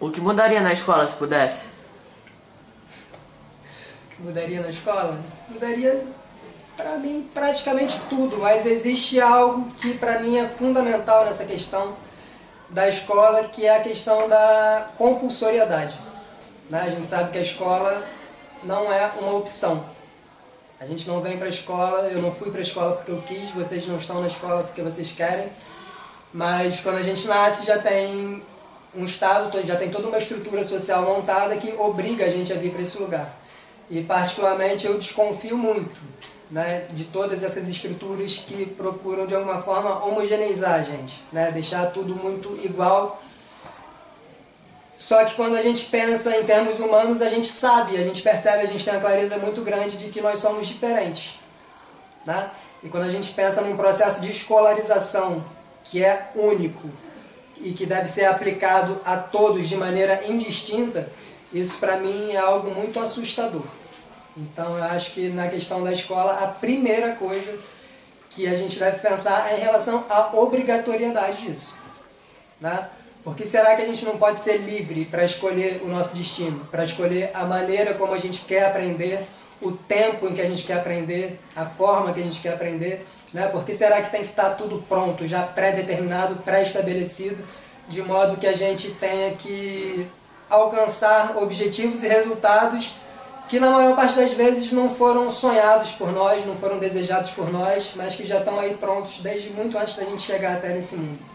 O que mudaria na escola se pudesse? O que mudaria na escola? Mudaria, para mim, praticamente tudo, mas existe algo que para mim é fundamental nessa questão da escola, que é a questão da compulsoriedade. Né? A gente sabe que a escola não é uma opção. A gente não vem para a escola, eu não fui para a escola porque eu quis, vocês não estão na escola porque vocês querem. Mas quando a gente nasce já tem um Estado, já tem toda uma estrutura social montada que obriga a gente a vir para esse lugar. E particularmente eu desconfio muito né, de todas essas estruturas que procuram de alguma forma homogeneizar a gente, né, deixar tudo muito igual só que quando a gente pensa em termos humanos, a gente sabe, a gente percebe, a gente tem uma clareza muito grande de que nós somos diferentes. Né? E quando a gente pensa num processo de escolarização que é único e que deve ser aplicado a todos de maneira indistinta, isso para mim é algo muito assustador. Então eu acho que na questão da escola, a primeira coisa que a gente deve pensar é em relação à obrigatoriedade disso. Né? Por que será que a gente não pode ser livre para escolher o nosso destino, para escolher a maneira como a gente quer aprender, o tempo em que a gente quer aprender, a forma que a gente quer aprender? Né? Por que será que tem que estar tudo pronto, já pré-determinado, pré-estabelecido, de modo que a gente tenha que alcançar objetivos e resultados que na maior parte das vezes não foram sonhados por nós, não foram desejados por nós, mas que já estão aí prontos desde muito antes da gente chegar até nesse mundo.